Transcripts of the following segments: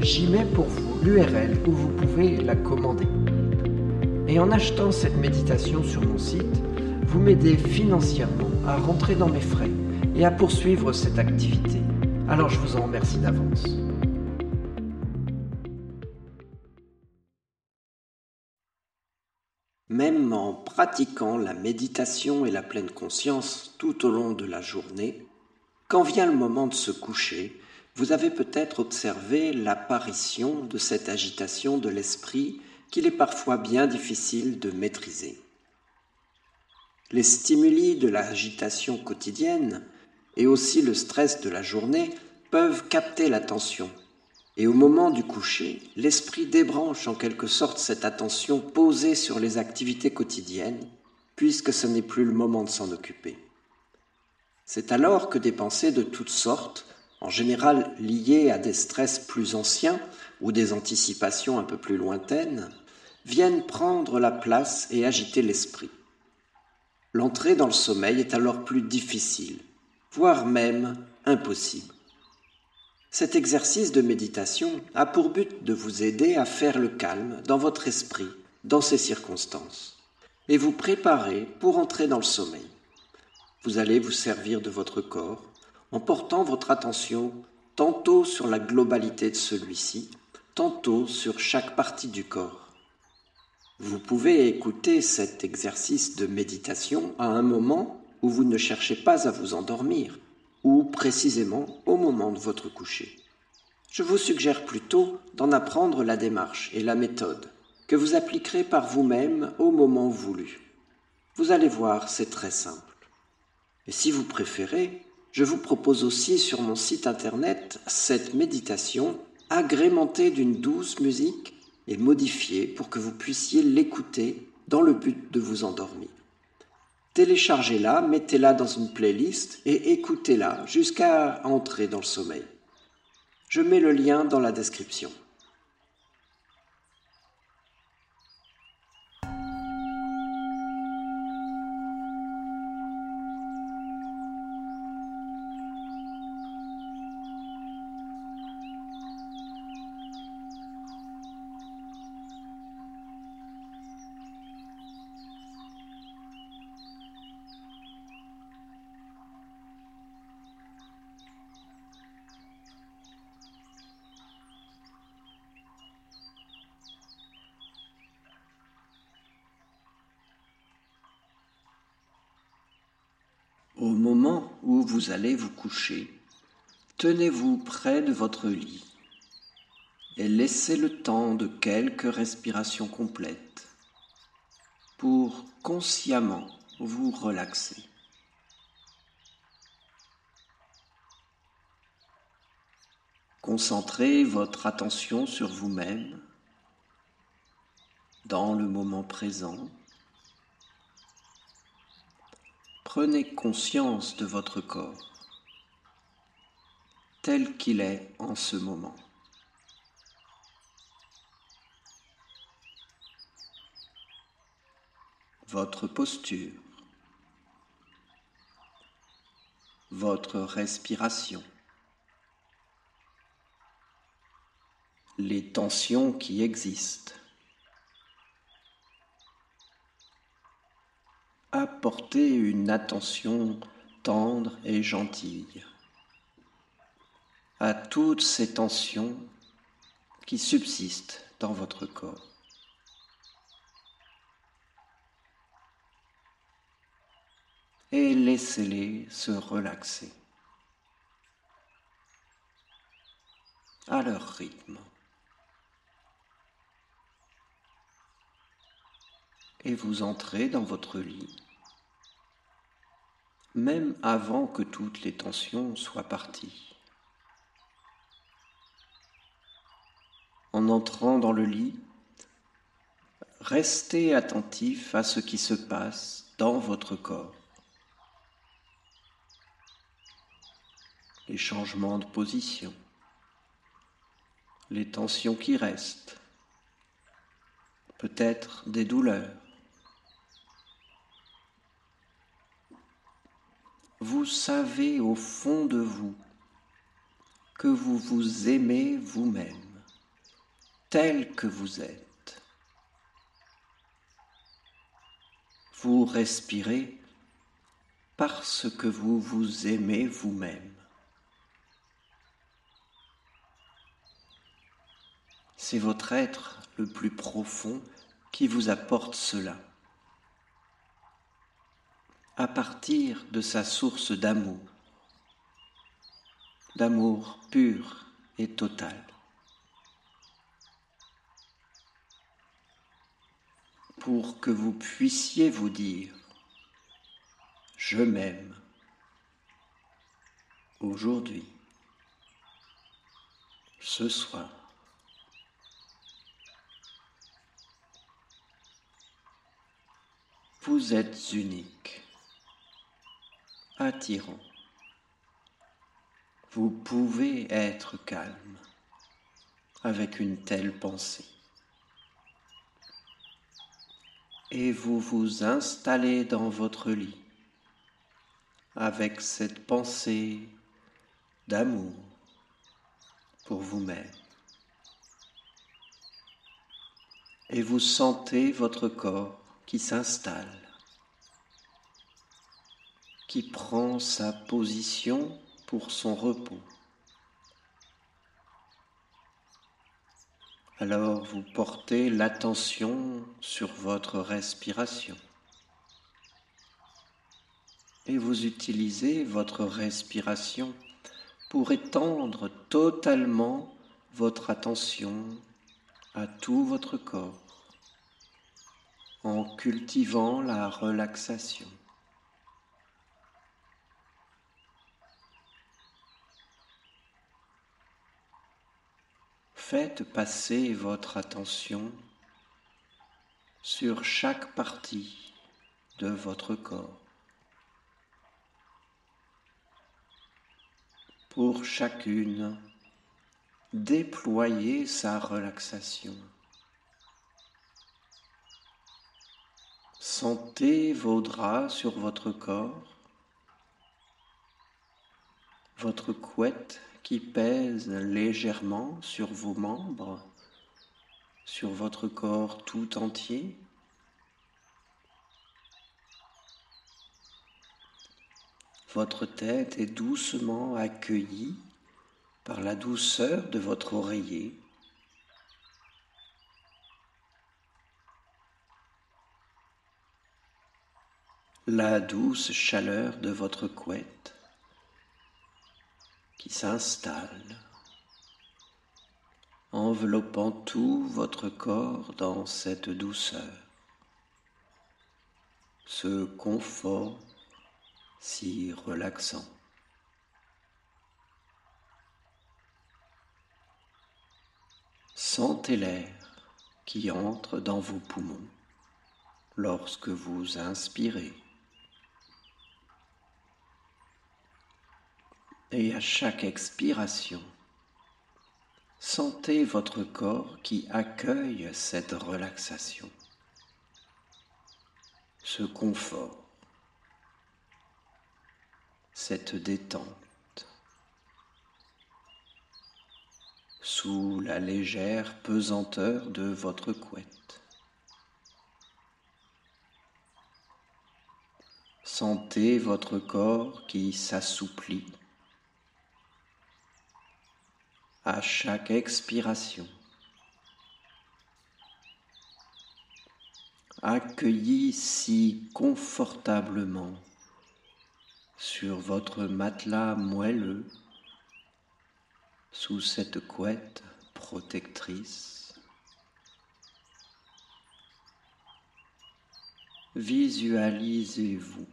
j'y mets pour vous l'URL où vous pouvez la commander. Et en achetant cette méditation sur mon site, vous m'aidez financièrement à rentrer dans mes frais et à poursuivre cette activité. Alors je vous en remercie d'avance. Même en pratiquant la méditation et la pleine conscience tout au long de la journée, quand vient le moment de se coucher, vous avez peut-être observé l'apparition de cette agitation de l'esprit qu'il est parfois bien difficile de maîtriser. Les stimuli de l'agitation quotidienne et aussi le stress de la journée peuvent capter l'attention et au moment du coucher, l'esprit débranche en quelque sorte cette attention posée sur les activités quotidiennes, puisque ce n'est plus le moment de s'en occuper. C'est alors que des pensées de toutes sortes, en général liées à des stress plus anciens ou des anticipations un peu plus lointaines, viennent prendre la place et agiter l'esprit. L'entrée dans le sommeil est alors plus difficile, voire même impossible. Cet exercice de méditation a pour but de vous aider à faire le calme dans votre esprit, dans ces circonstances, et vous préparer pour entrer dans le sommeil. Vous allez vous servir de votre corps en portant votre attention tantôt sur la globalité de celui-ci, tantôt sur chaque partie du corps. Vous pouvez écouter cet exercice de méditation à un moment où vous ne cherchez pas à vous endormir, ou précisément au moment de votre coucher. Je vous suggère plutôt d'en apprendre la démarche et la méthode, que vous appliquerez par vous-même au moment voulu. Vous allez voir, c'est très simple. Et si vous préférez, je vous propose aussi sur mon site internet cette méditation agrémentée d'une douce musique et modifiée pour que vous puissiez l'écouter dans le but de vous endormir. Téléchargez-la, mettez-la dans une playlist et écoutez-la jusqu'à entrer dans le sommeil. Je mets le lien dans la description. Moment où vous allez vous coucher, tenez-vous près de votre lit et laissez le temps de quelques respirations complètes pour consciemment vous relaxer. Concentrez votre attention sur vous-même dans le moment présent Prenez conscience de votre corps tel qu'il est en ce moment. votre posture, votre respiration, les tensions qui existent. Apportez une attention tendre et gentille à toutes ces tensions qui subsistent dans votre corps. Et laissez-les se relaxer à leur rythme. Et vous entrez dans votre lit, même avant que toutes les tensions soient parties. en entrant dans le lit, restez attentif à ce qui se passe dans votre corps. Les changements de position, les tensions qui restent, peut-être des douleurs. Vous savez au fond de vous que vous vous aimez vous-même tel que vous êtes. Vous respirez parce que vous vous aimez vous-même. C'est votre être le plus profond qui vous apporte cela, à partir de sa source d'amour, d'amour pur et total. pour que vous puissiez vous dire Je m'aime aujourd'hui, ce soir. Vous êtes unique, attirant. Vous pouvez être calme avec une telle pensée. et vous vous installez dans votre lit avec cette pensée d'amour pour vous-même. Et vous sentez votre corps qui s'installe, qui prend sa position pour son repos. Alors vous portez l'attention sur votre respiration et vous utilisez votre respiration pour étendre totalement votre attention à tout votre corps en cultivant la relaxation. Faites passer votre attention sur chaque partie de votre corps. Pour chacune, déployez sa relaxation. Sentez vos draps sur votre corps, votre couette qui pèse légèrement sur vos membres, sur votre corps tout entier. Votre tête est doucement accueillie par la douceur de votre oreiller. La douce chaleur de votre couette qui s'installe, enveloppant tout votre corps dans cette douceur, ce confort si relaxant. Sentez l'air qui entre dans vos poumons lorsque vous inspirez. Et à chaque expiration, sentez votre corps qui accueille cette relaxation. ce confort, cette détente, sous la légère pesanteur de votre couette. Sentez votre corps qui s'assouplit à chaque expiration. accueilli si confortablement sur votre matelas moelleux sous cette couette protectrice. Visualisez-vous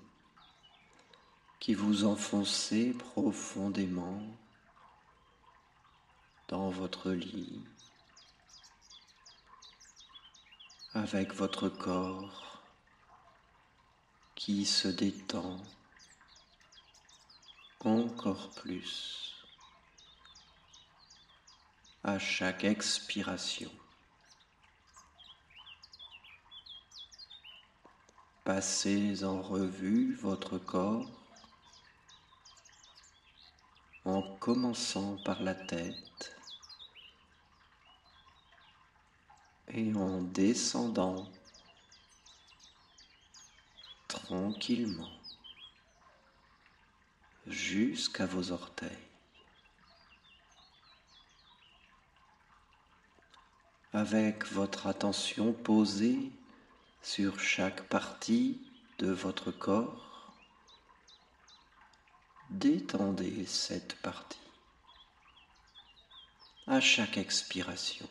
qui vous enfoncez profondément dans votre lit avec votre corps qui se détend encore plus à chaque expiration. Passez en revue votre corps en commençant par la tête et en descendant tranquillement jusqu'à vos orteils. Avec votre attention posée sur chaque partie de votre corps, détendez cette partie à chaque expiration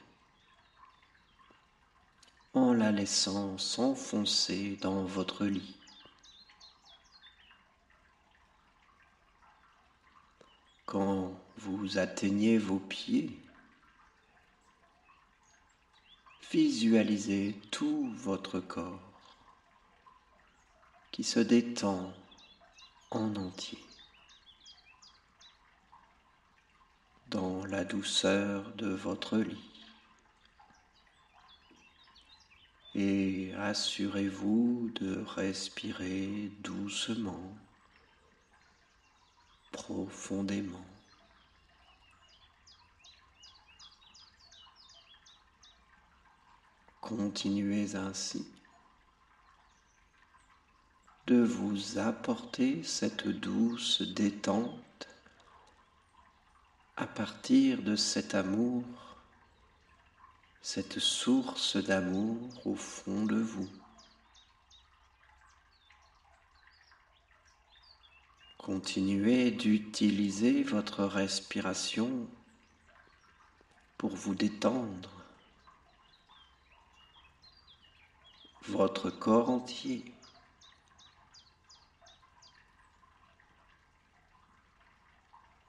en la laissant s'enfoncer dans votre lit. Quand vous atteignez vos pieds, visualisez tout votre corps qui se détend en entier dans la douceur de votre lit. Et assurez-vous de respirer doucement, profondément. Continuez ainsi de vous apporter cette douce détente à partir de cet amour cette source d'amour au fond de vous. Continuez d'utiliser votre respiration pour vous détendre, votre corps entier.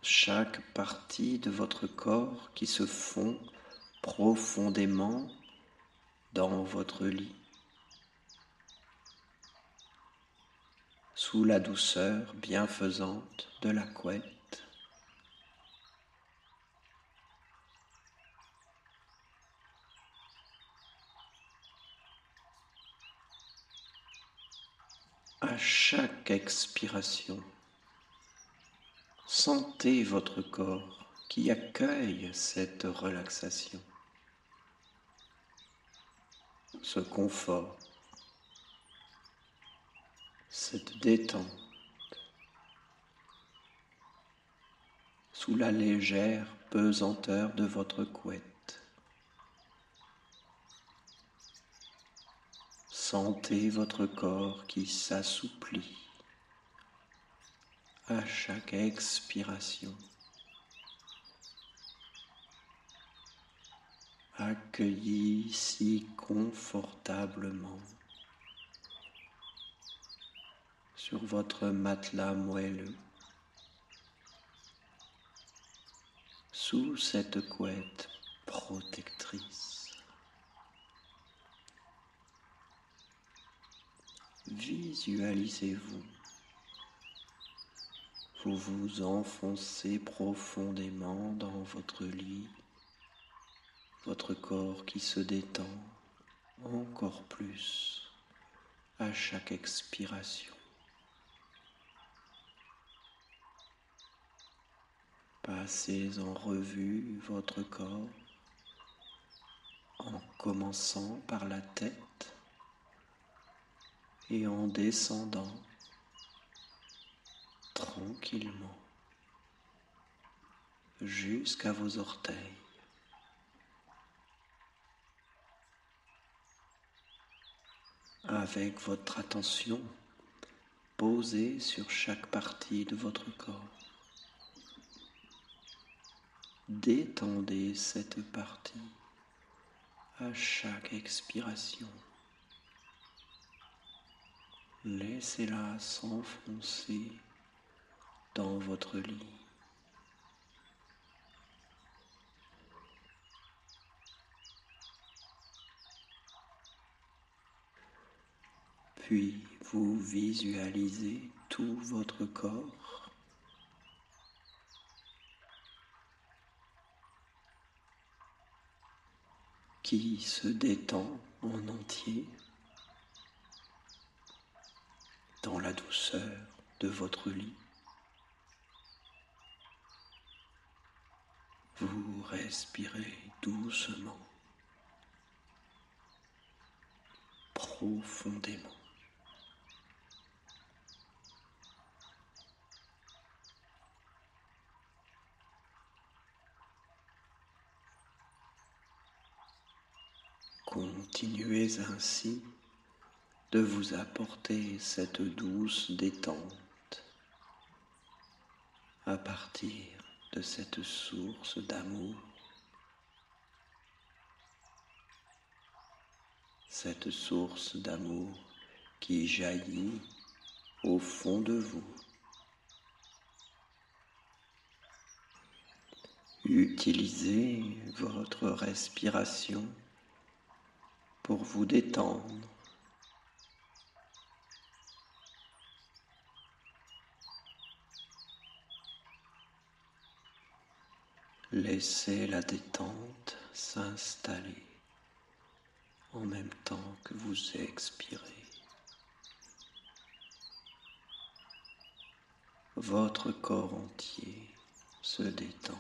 Chaque partie de votre corps qui se fond profondément dans votre lit, sous la douceur bienfaisante de la couette. À chaque expiration, sentez votre corps qui accueille cette relaxation ce confort, cette détente sous la légère pesanteur de votre couette. Sentez votre corps qui s'assouplit à chaque expiration. Accueilli si confortablement sur votre matelas moelleux, sous cette couette protectrice. Visualisez-vous. Vous vous enfoncez profondément dans votre lit votre corps qui se détend encore plus à chaque expiration. Passez en revue votre corps en commençant par la tête et en descendant tranquillement jusqu'à vos orteils. Avec votre attention posée sur chaque partie de votre corps. Détendez cette partie à chaque expiration. Laissez-la s'enfoncer dans votre lit. Puis vous visualisez tout votre corps qui se détend en entier dans la douceur de votre lit. Vous respirez doucement, profondément. Continuez ainsi de vous apporter cette douce détente à partir de cette source d'amour, cette source d'amour qui jaillit au fond de vous. Utilisez votre respiration pour vous détendre. Laissez la détente s'installer en même temps que vous expirez. Votre corps entier se détend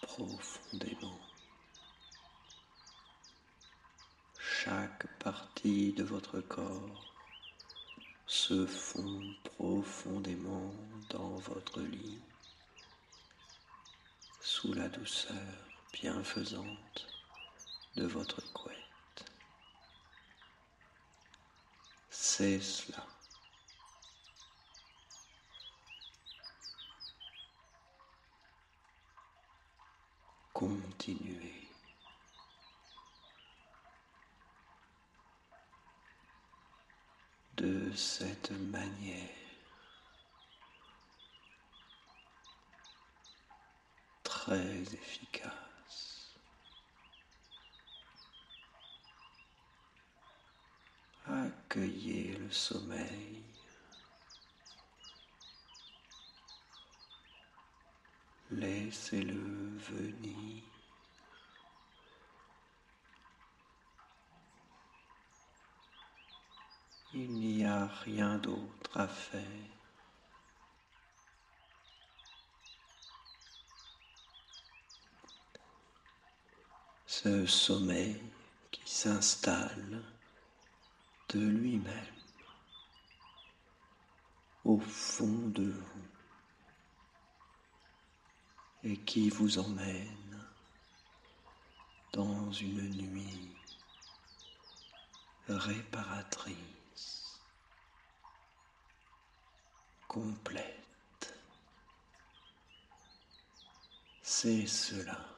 profondément. Chaque partie de votre corps se fond profondément dans votre lit, sous la douceur bienfaisante de votre couette. C'est cela. Continuez. De cette manière. Très efficace. Accueillez le sommeil. Laissez-le venir. Il n'y a rien d'autre à faire. Ce sommeil qui s'installe de lui-même au fond de vous et qui vous emmène dans une nuit réparatrice complète. C'est cela.